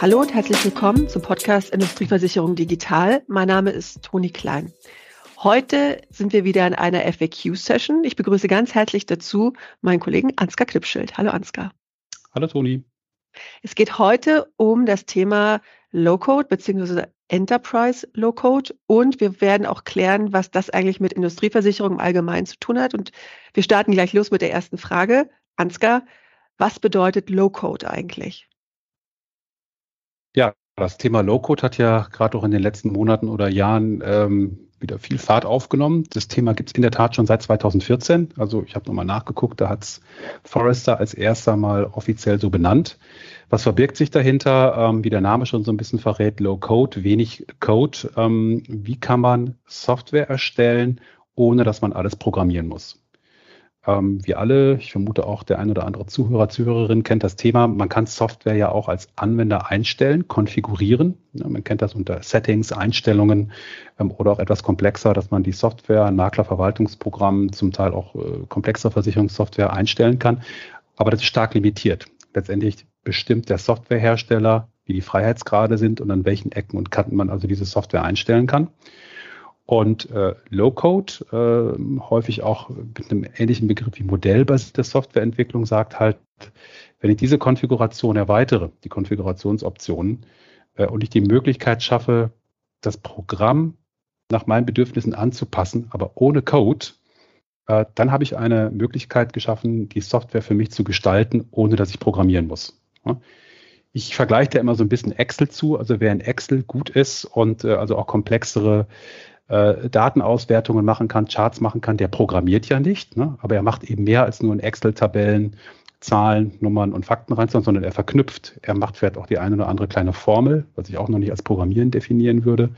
Hallo und herzlich willkommen zum Podcast Industrieversicherung Digital. Mein Name ist Toni Klein. Heute sind wir wieder in einer FAQ-Session. Ich begrüße ganz herzlich dazu meinen Kollegen Ansgar Knipschild. Hallo Ansgar. Hallo Toni. Es geht heute um das Thema Low-Code bzw. Enterprise Low-Code und wir werden auch klären, was das eigentlich mit Industrieversicherung im Allgemeinen zu tun hat. Und wir starten gleich los mit der ersten Frage. Ansgar, was bedeutet Low-Code eigentlich? Ja, das Thema Low-Code hat ja gerade auch in den letzten Monaten oder Jahren ähm, wieder viel Fahrt aufgenommen. Das Thema gibt es in der Tat schon seit 2014. Also ich habe nochmal nachgeguckt, da hat es Forrester als erster mal offiziell so benannt. Was verbirgt sich dahinter? Ähm, wie der Name schon so ein bisschen verrät, Low Code, wenig Code. Ähm, wie kann man Software erstellen, ohne dass man alles programmieren muss? Ähm, wir alle, ich vermute auch der ein oder andere Zuhörer, Zuhörerin kennt das Thema. Man kann Software ja auch als Anwender einstellen, konfigurieren. Ja, man kennt das unter Settings, Einstellungen ähm, oder auch etwas komplexer, dass man die Software, ein Maklerverwaltungsprogramm, zum Teil auch äh, komplexere Versicherungssoftware einstellen kann. Aber das ist stark limitiert. Letztendlich bestimmt der Softwarehersteller, wie die Freiheitsgrade sind und an welchen Ecken und Kanten man also diese Software einstellen kann. Und äh, Low-Code, äh, häufig auch mit einem ähnlichen Begriff wie modellbasierte Softwareentwicklung, sagt halt, wenn ich diese Konfiguration erweitere, die Konfigurationsoptionen, äh, und ich die Möglichkeit schaffe, das Programm nach meinen Bedürfnissen anzupassen, aber ohne Code, äh, dann habe ich eine Möglichkeit geschaffen, die Software für mich zu gestalten, ohne dass ich programmieren muss. Ich vergleiche da immer so ein bisschen Excel zu. Also wer in Excel gut ist und äh, also auch komplexere äh, Datenauswertungen machen kann, Charts machen kann, der programmiert ja nicht, ne? aber er macht eben mehr als nur in Excel-Tabellen Zahlen, Nummern und Fakten rein, sondern er verknüpft. Er macht vielleicht auch die eine oder andere kleine Formel, was ich auch noch nicht als Programmieren definieren würde.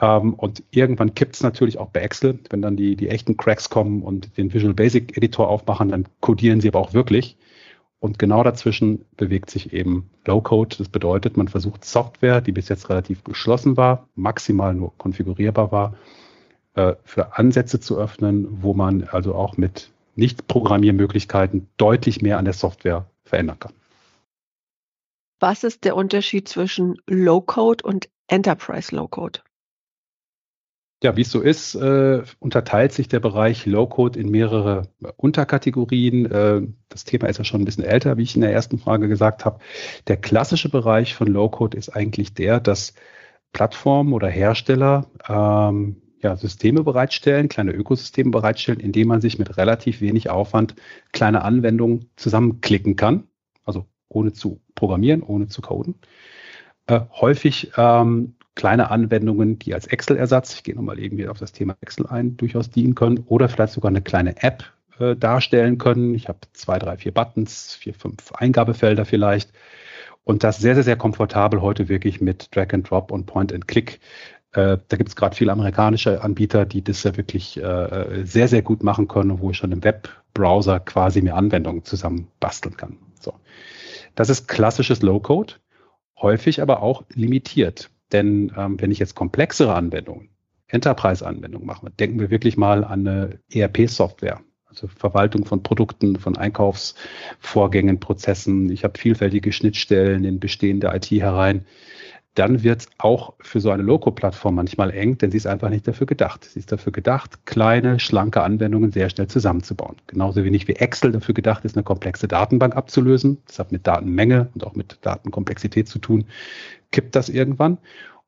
Ähm, und irgendwann kippt es natürlich auch bei Excel, wenn dann die, die echten Cracks kommen und den Visual Basic Editor aufmachen, dann codieren sie aber auch wirklich. Und genau dazwischen bewegt sich eben Low-Code. Das bedeutet, man versucht Software, die bis jetzt relativ geschlossen war, maximal nur konfigurierbar war, äh, für Ansätze zu öffnen, wo man also auch mit Nicht-Programmiermöglichkeiten deutlich mehr an der Software verändern kann. Was ist der Unterschied zwischen Low-Code und Enterprise Low-Code? Ja, wie es so ist, äh, unterteilt sich der Bereich Low-Code in mehrere Unterkategorien. Äh, das Thema ist ja schon ein bisschen älter, wie ich in der ersten Frage gesagt habe. Der klassische Bereich von Low-Code ist eigentlich der, dass Plattformen oder Hersteller ähm, ja, Systeme bereitstellen, kleine Ökosysteme bereitstellen, indem man sich mit relativ wenig Aufwand kleine Anwendungen zusammenklicken kann. Also ohne zu programmieren, ohne zu coden. Äh, häufig ähm, kleine Anwendungen, die als Excel-Ersatz, ich gehe nochmal irgendwie auf das Thema Excel ein, durchaus dienen können oder vielleicht sogar eine kleine App äh, darstellen können. Ich habe zwei, drei, vier Buttons, vier, fünf Eingabefelder vielleicht. Und das sehr, sehr, sehr komfortabel heute wirklich mit Drag and Drop und Point and Click. Äh, da gibt es gerade viele amerikanische Anbieter, die das ja wirklich äh, sehr, sehr gut machen können, wo ich schon im Webbrowser quasi mir Anwendungen zusammen basteln kann. So. Das ist klassisches Low-Code, häufig aber auch limitiert. Denn ähm, wenn ich jetzt komplexere Anwendungen, Enterprise-Anwendungen mache, denken wir wirklich mal an eine ERP-Software, also Verwaltung von Produkten, von Einkaufsvorgängen, Prozessen. Ich habe vielfältige Schnittstellen in bestehende IT herein. Dann wird es auch für so eine Loco-Plattform manchmal eng, denn sie ist einfach nicht dafür gedacht. Sie ist dafür gedacht, kleine, schlanke Anwendungen sehr schnell zusammenzubauen. Genauso wenig wie Excel dafür gedacht ist, eine komplexe Datenbank abzulösen. Das hat mit Datenmenge und auch mit Datenkomplexität zu tun kippt das irgendwann.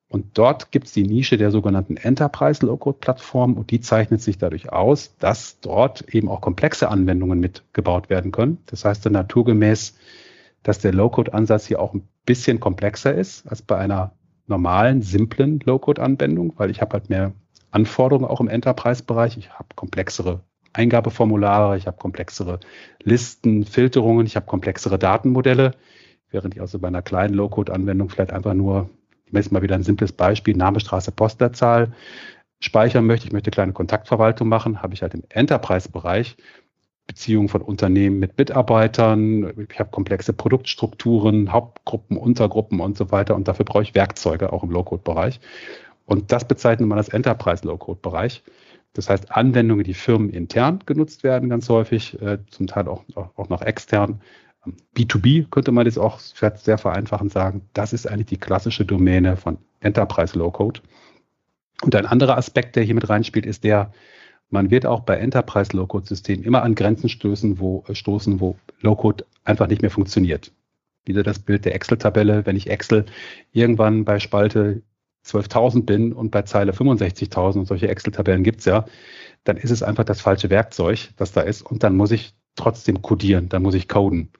Und dort gibt es die Nische der sogenannten Enterprise Low-Code-Plattform und die zeichnet sich dadurch aus, dass dort eben auch komplexe Anwendungen mitgebaut werden können. Das heißt dann naturgemäß, dass der Low-Code-Ansatz hier auch ein bisschen komplexer ist als bei einer normalen, simplen Low-Code-Anwendung, weil ich habe halt mehr Anforderungen auch im Enterprise-Bereich. Ich habe komplexere Eingabeformulare, ich habe komplexere Listen, Filterungen, ich habe komplexere Datenmodelle während ich also bei einer kleinen Low-Code-Anwendung vielleicht einfach nur, ich messe mal wieder ein simples Beispiel, Name, Straße, Postleitzahl speichern möchte, ich möchte kleine Kontaktverwaltung machen, habe ich halt im Enterprise-Bereich Beziehungen von Unternehmen mit Mitarbeitern, ich habe komplexe Produktstrukturen, Hauptgruppen, Untergruppen und so weiter und dafür brauche ich Werkzeuge auch im Low-Code-Bereich. Und das bezeichnet man als Enterprise-Low-Code-Bereich. Das heißt, Anwendungen, die firmenintern genutzt werden, ganz häufig, äh, zum Teil auch, auch, auch noch extern, B2B könnte man jetzt auch sehr vereinfachend sagen, das ist eigentlich die klassische Domäne von Enterprise Low Code. Und ein anderer Aspekt, der hier mit reinspielt, ist der, man wird auch bei Enterprise Low Code Systemen immer an Grenzen stoßen, wo, stoßen, wo Low Code einfach nicht mehr funktioniert. Wieder das Bild der Excel-Tabelle. Wenn ich Excel irgendwann bei Spalte 12.000 bin und bei Zeile 65.000 und solche Excel-Tabellen gibt's ja, dann ist es einfach das falsche Werkzeug, das da ist und dann muss ich trotzdem codieren, dann muss ich coden.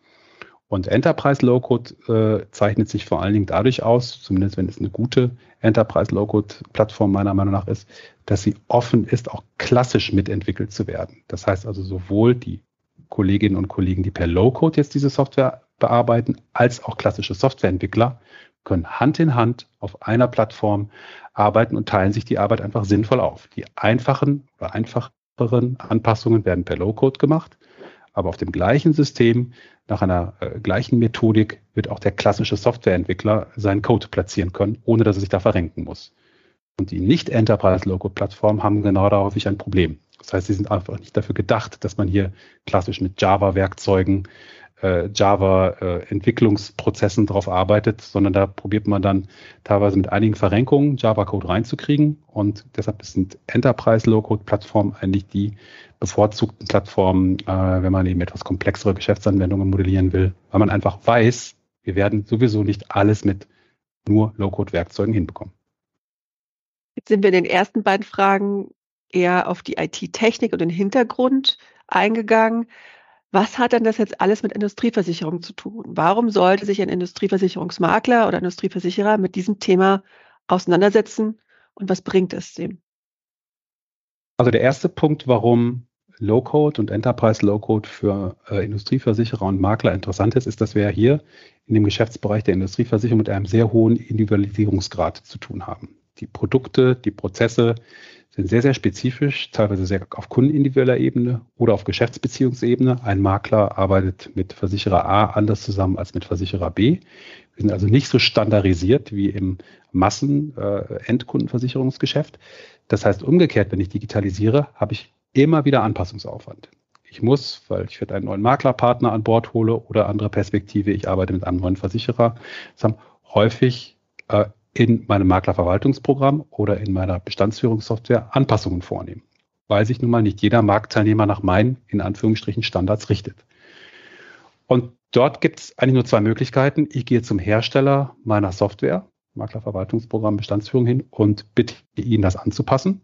Und Enterprise Low-Code äh, zeichnet sich vor allen Dingen dadurch aus, zumindest wenn es eine gute Enterprise Low-Code-Plattform meiner Meinung nach ist, dass sie offen ist, auch klassisch mitentwickelt zu werden. Das heißt also sowohl die Kolleginnen und Kollegen, die per Low-Code jetzt diese Software bearbeiten, als auch klassische Softwareentwickler können Hand in Hand auf einer Plattform arbeiten und teilen sich die Arbeit einfach sinnvoll auf. Die einfachen oder einfacheren Anpassungen werden per Low-Code gemacht aber auf dem gleichen System, nach einer äh, gleichen Methodik, wird auch der klassische Softwareentwickler seinen Code platzieren können, ohne dass er sich da verrenken muss. Und die Nicht-Enterprise-Logo-Plattformen haben genau darauf ein Problem. Das heißt, sie sind einfach nicht dafür gedacht, dass man hier klassisch mit Java-Werkzeugen äh, Java-Entwicklungsprozessen drauf arbeitet, sondern da probiert man dann teilweise mit einigen Verrenkungen Java-Code reinzukriegen. Und deshalb sind Enterprise-Low-Code-Plattformen eigentlich die bevorzugten Plattformen, äh, wenn man eben etwas komplexere Geschäftsanwendungen modellieren will, weil man einfach weiß, wir werden sowieso nicht alles mit nur Low-Code-Werkzeugen hinbekommen. Jetzt sind wir in den ersten beiden Fragen eher auf die IT-Technik und den Hintergrund eingegangen. Was hat denn das jetzt alles mit Industrieversicherung zu tun? Warum sollte sich ein Industrieversicherungsmakler oder Industrieversicherer mit diesem Thema auseinandersetzen und was bringt es dem? Also der erste Punkt, warum Low-Code und Enterprise Low-Code für äh, Industrieversicherer und Makler interessant ist, ist, dass wir hier in dem Geschäftsbereich der Industrieversicherung mit einem sehr hohen Individualisierungsgrad zu tun haben. Die Produkte, die Prozesse sind sehr, sehr spezifisch, teilweise sehr auf kundenindividueller Ebene oder auf Geschäftsbeziehungsebene. Ein Makler arbeitet mit Versicherer A anders zusammen als mit Versicherer B. Wir sind also nicht so standardisiert wie im Massen-Endkundenversicherungsgeschäft. Äh, das heißt umgekehrt, wenn ich digitalisiere, habe ich immer wieder Anpassungsaufwand. Ich muss, weil ich einen neuen Maklerpartner an Bord hole oder andere Perspektive, ich arbeite mit einem neuen Versicherer, häufig äh, in meinem Maklerverwaltungsprogramm oder in meiner Bestandsführungssoftware Anpassungen vornehmen, weil sich nun mal nicht jeder Marktteilnehmer nach meinen, in Anführungsstrichen, Standards richtet. Und dort gibt es eigentlich nur zwei Möglichkeiten. Ich gehe zum Hersteller meiner Software, Maklerverwaltungsprogramm, Bestandsführung hin und bitte ihn, das anzupassen.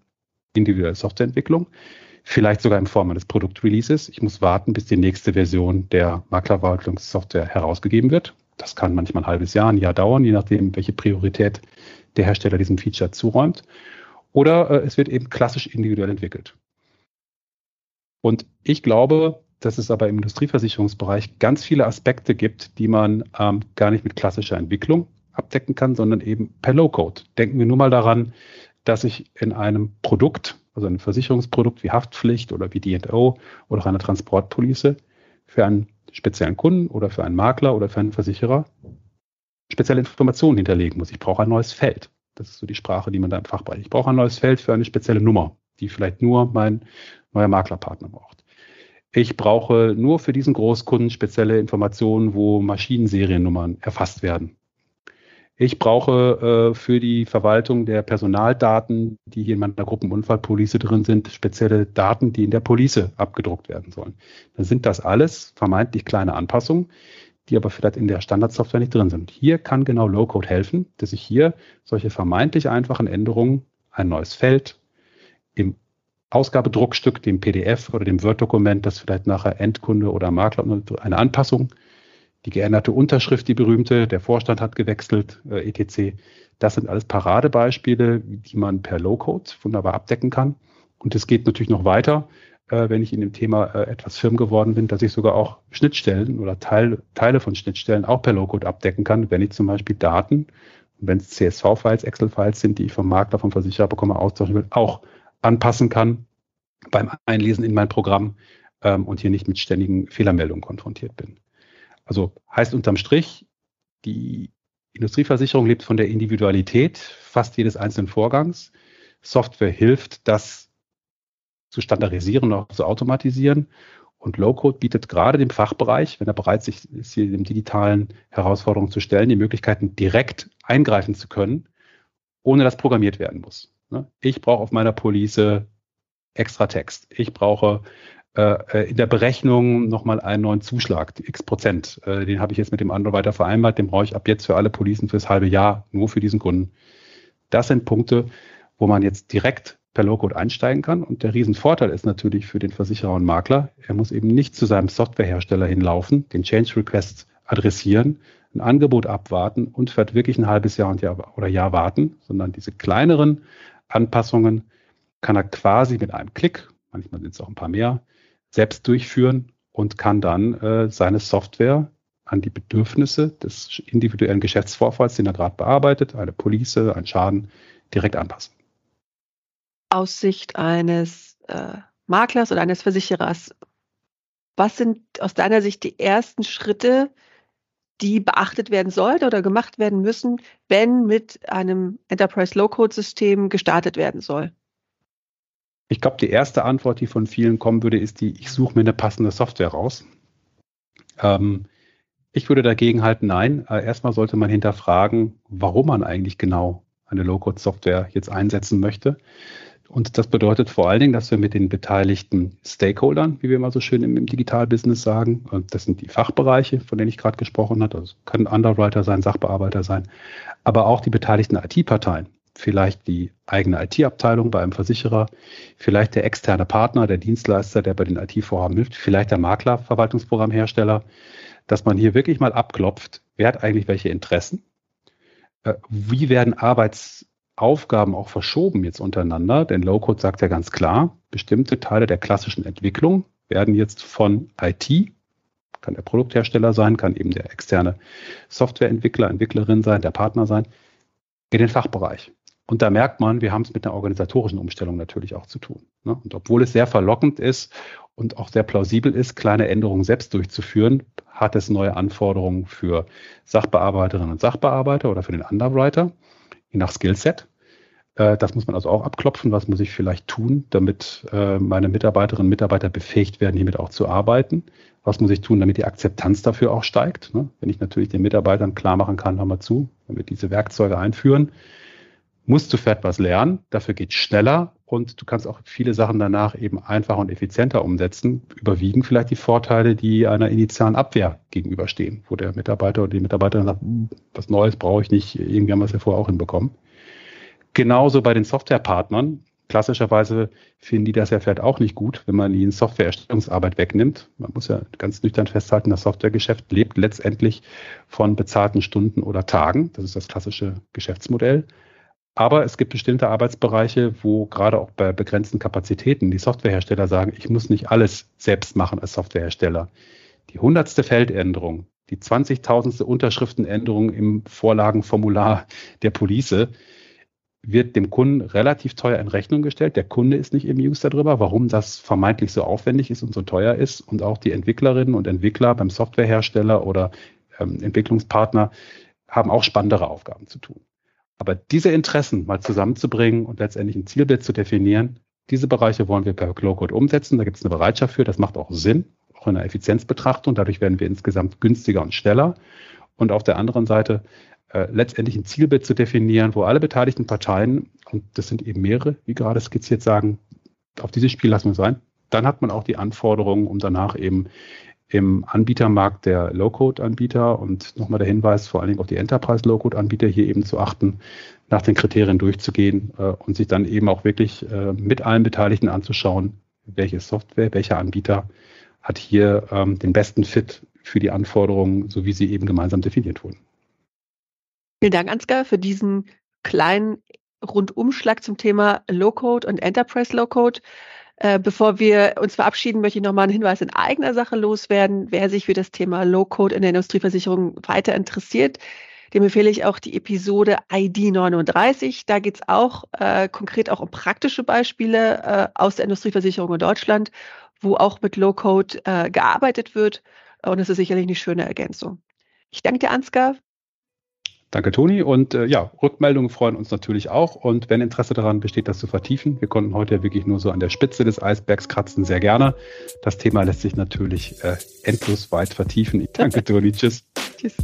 Individuelle Softwareentwicklung. Vielleicht sogar in Form eines Produktreleases. Ich muss warten, bis die nächste Version der Maklerverwaltungssoftware herausgegeben wird. Das kann manchmal ein halbes Jahr, ein Jahr dauern, je nachdem, welche Priorität der Hersteller diesem Feature zuräumt. Oder äh, es wird eben klassisch individuell entwickelt. Und ich glaube, dass es aber im Industrieversicherungsbereich ganz viele Aspekte gibt, die man ähm, gar nicht mit klassischer Entwicklung abdecken kann, sondern eben per Low-Code. Denken wir nur mal daran, dass ich in einem Produkt, also einem Versicherungsprodukt wie Haftpflicht oder wie D&O oder auch einer Transportpolice für einen speziellen Kunden oder für einen Makler oder für einen Versicherer spezielle Informationen hinterlegen muss. Ich brauche ein neues Feld. Das ist so die Sprache, die man da im Fachbereich. Ich brauche ein neues Feld für eine spezielle Nummer, die vielleicht nur mein neuer Maklerpartner braucht. Ich brauche nur für diesen Großkunden spezielle Informationen, wo Maschinenseriennummern erfasst werden. Ich brauche äh, für die Verwaltung der Personaldaten, die hier in meiner Gruppenunfallpolice drin sind, spezielle Daten, die in der Police abgedruckt werden sollen. Dann sind das alles vermeintlich kleine Anpassungen, die aber vielleicht in der Standardsoftware nicht drin sind. Hier kann genau Low-Code helfen, dass ich hier solche vermeintlich einfachen Änderungen, ein neues Feld im Ausgabedruckstück, dem PDF oder dem Word-Dokument, das vielleicht nachher Endkunde oder Makler eine Anpassung die geänderte Unterschrift, die berühmte, der Vorstand hat gewechselt, äh, etc. Das sind alles Paradebeispiele, die man per Low-Code wunderbar abdecken kann. Und es geht natürlich noch weiter, äh, wenn ich in dem Thema äh, etwas firm geworden bin, dass ich sogar auch Schnittstellen oder Teil, Teile von Schnittstellen auch per Low-Code abdecken kann, wenn ich zum Beispiel Daten, wenn es CSV-Files, Excel-Files sind, die ich vom Makler, vom Versicherer bekomme, austauschen will, auch anpassen kann beim Einlesen in mein Programm ähm, und hier nicht mit ständigen Fehlermeldungen konfrontiert bin. Also heißt unterm Strich, die Industrieversicherung lebt von der Individualität fast jedes einzelnen Vorgangs. Software hilft, das zu standardisieren und auch zu automatisieren. Und Low-Code bietet gerade dem Fachbereich, wenn er bereit ist, hier den digitalen Herausforderungen zu stellen, die Möglichkeiten, direkt eingreifen zu können, ohne dass programmiert werden muss. Ne? Ich brauche auf meiner Police extra Text. Ich brauche äh, äh, in der Berechnung nochmal einen neuen Zuschlag, x Prozent. Äh, den habe ich jetzt mit dem anderen weiter vereinbart. Den brauche ich ab jetzt für alle Policen fürs halbe Jahr, nur für diesen Kunden. Das sind Punkte, wo man jetzt direkt per Low-Code einsteigen kann. Und der Riesenvorteil ist natürlich für den Versicherer und Makler, er muss eben nicht zu seinem Softwarehersteller hinlaufen, den Change Request adressieren, ein Angebot abwarten und vielleicht wirklich ein halbes Jahr und Jahr oder Jahr warten, sondern diese kleineren Anpassungen kann er quasi mit einem Klick, manchmal sind es auch ein paar mehr, selbst durchführen und kann dann äh, seine Software an die Bedürfnisse des individuellen Geschäftsvorfalls, den er gerade bearbeitet, eine Police, ein Schaden, direkt anpassen. Aus Sicht eines äh, Maklers oder eines Versicherers, was sind aus deiner Sicht die ersten Schritte, die beachtet werden sollten oder gemacht werden müssen, wenn mit einem Enterprise Low-Code-System gestartet werden soll? Ich glaube, die erste Antwort, die von vielen kommen würde, ist die, ich suche mir eine passende Software raus. Ähm, ich würde dagegen halten, nein. Äh, erstmal sollte man hinterfragen, warum man eigentlich genau eine Low-Code-Software jetzt einsetzen möchte. Und das bedeutet vor allen Dingen, dass wir mit den beteiligten Stakeholdern, wie wir immer so schön im, im Digitalbusiness sagen, und das sind die Fachbereiche, von denen ich gerade gesprochen habe, das können Underwriter sein, Sachbearbeiter sein, aber auch die beteiligten IT-Parteien, vielleicht die eigene IT-Abteilung bei einem Versicherer, vielleicht der externe Partner, der Dienstleister, der bei den IT-Vorhaben hilft, vielleicht der Makler, Verwaltungsprogrammhersteller, dass man hier wirklich mal abklopft, wer hat eigentlich welche Interessen, äh, wie werden Arbeitsaufgaben auch verschoben jetzt untereinander, denn Low-Code sagt ja ganz klar, bestimmte Teile der klassischen Entwicklung werden jetzt von IT, kann der Produkthersteller sein, kann eben der externe Softwareentwickler, Entwicklerin sein, der Partner sein, in den Fachbereich. Und da merkt man, wir haben es mit einer organisatorischen Umstellung natürlich auch zu tun. Ne? Und obwohl es sehr verlockend ist und auch sehr plausibel ist, kleine Änderungen selbst durchzuführen, hat es neue Anforderungen für Sachbearbeiterinnen und Sachbearbeiter oder für den Underwriter, je nach Skillset. Äh, das muss man also auch abklopfen. Was muss ich vielleicht tun, damit äh, meine Mitarbeiterinnen und Mitarbeiter befähigt werden, hiermit auch zu arbeiten? Was muss ich tun, damit die Akzeptanz dafür auch steigt? Ne? Wenn ich natürlich den Mitarbeitern klar machen kann, hör mal zu, wenn wir diese Werkzeuge einführen, musst du für etwas lernen, dafür geht schneller und du kannst auch viele Sachen danach eben einfacher und effizienter umsetzen, überwiegen vielleicht die Vorteile, die einer initialen Abwehr gegenüberstehen, wo der Mitarbeiter oder die Mitarbeiterin sagt, hm, was Neues brauche ich nicht, irgendwie haben wir es ja vorher auch hinbekommen. Genauso bei den Softwarepartnern. Klassischerweise finden die das ja vielleicht auch nicht gut, wenn man ihnen Softwareerstellungsarbeit wegnimmt. Man muss ja ganz nüchtern festhalten, das Softwaregeschäft lebt letztendlich von bezahlten Stunden oder Tagen. Das ist das klassische Geschäftsmodell. Aber es gibt bestimmte Arbeitsbereiche, wo gerade auch bei begrenzten Kapazitäten die Softwarehersteller sagen, ich muss nicht alles selbst machen als Softwarehersteller. Die hundertste Feldänderung, die 20.000. Unterschriftenänderung im Vorlagenformular der Police wird dem Kunden relativ teuer in Rechnung gestellt. Der Kunde ist nicht im Use darüber, warum das vermeintlich so aufwendig ist und so teuer ist. Und auch die Entwicklerinnen und Entwickler beim Softwarehersteller oder ähm, Entwicklungspartner haben auch spannendere Aufgaben zu tun. Aber diese Interessen mal zusammenzubringen und letztendlich ein Zielbild zu definieren, diese Bereiche wollen wir per Low-Code umsetzen. Da gibt es eine Bereitschaft für. Das macht auch Sinn, auch in der Effizienzbetrachtung. Dadurch werden wir insgesamt günstiger und schneller. Und auf der anderen Seite äh, letztendlich ein Zielbild zu definieren, wo alle beteiligten Parteien, und das sind eben mehrere, wie gerade skizziert, sagen, auf dieses Spiel lassen wir sein. Dann hat man auch die Anforderungen, um danach eben im Anbietermarkt der Low-Code-Anbieter und nochmal der Hinweis, vor allen Dingen auch die Enterprise-Low-Code-Anbieter hier eben zu achten, nach den Kriterien durchzugehen äh, und sich dann eben auch wirklich äh, mit allen Beteiligten anzuschauen, welche Software, welcher Anbieter hat hier ähm, den besten Fit für die Anforderungen, so wie sie eben gemeinsam definiert wurden. Vielen Dank, Ansgar, für diesen kleinen Rundumschlag zum Thema Low-Code und Enterprise Low-Code. Äh, bevor wir uns verabschieden, möchte ich nochmal einen Hinweis in eigener Sache loswerden. Wer sich für das Thema Low-Code in der Industrieversicherung weiter interessiert, dem empfehle ich auch die Episode ID 39. Da geht es auch äh, konkret auch um praktische Beispiele äh, aus der Industrieversicherung in Deutschland, wo auch mit Low-Code äh, gearbeitet wird. Und es ist sicherlich eine schöne Ergänzung. Ich danke dir, Ansgar. Danke, Toni. Und äh, ja, Rückmeldungen freuen uns natürlich auch. Und wenn Interesse daran besteht, das zu vertiefen, wir konnten heute wirklich nur so an der Spitze des Eisbergs kratzen, sehr gerne. Das Thema lässt sich natürlich äh, endlos weit vertiefen. Danke, Toni. Tschüss. Tschüss.